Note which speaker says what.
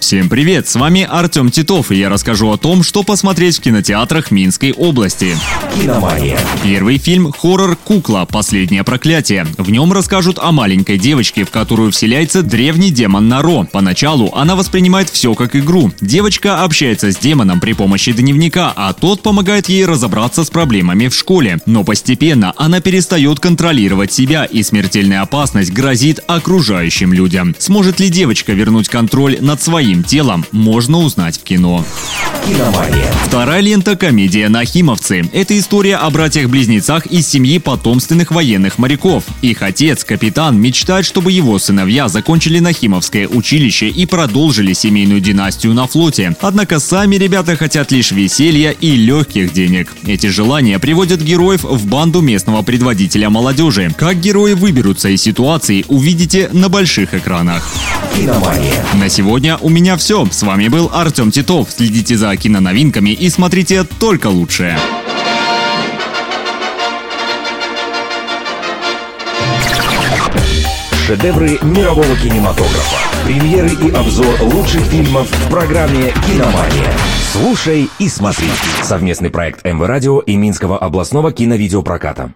Speaker 1: Всем привет, с вами Артем Титов, и я расскажу о том, что посмотреть в кинотеатрах Минской области.
Speaker 2: «Киномания».
Speaker 1: Первый фильм – хоррор «Кукла. Последнее проклятие». В нем расскажут о маленькой девочке, в которую вселяется древний демон Наро. Поначалу она воспринимает все как игру. Девочка общается с демоном при помощи дневника, а тот помогает ей разобраться с проблемами в школе. Но постепенно она перестает контролировать себя, и смертельная опасность грозит окружающим людям. Сможет ли девочка вернуть контроль над своим телом, можно узнать в кино.
Speaker 2: «Киномания».
Speaker 1: Вторая лента – комедия «Нахимовцы». Это история о братьях-близнецах из семьи потомственных военных моряков. Их отец, капитан, мечтает, чтобы его сыновья закончили Нахимовское училище и продолжили семейную династию на флоте. Однако сами ребята хотят лишь веселья и легких денег. Эти желания приводят героев в банду местного предводителя молодежи. Как герои выберутся из ситуации, увидите на больших экранах.
Speaker 2: «Киномания».
Speaker 1: На сегодня у меня все. С вами был Артем Титов. Следите за киноновинками и смотрите только лучшее.
Speaker 2: Шедевры мирового кинематографа. Премьеры и обзор лучших фильмов в программе «Киномания». Слушай и смотри. Совместный проект МВ Радио и Минского областного киновидеопроката.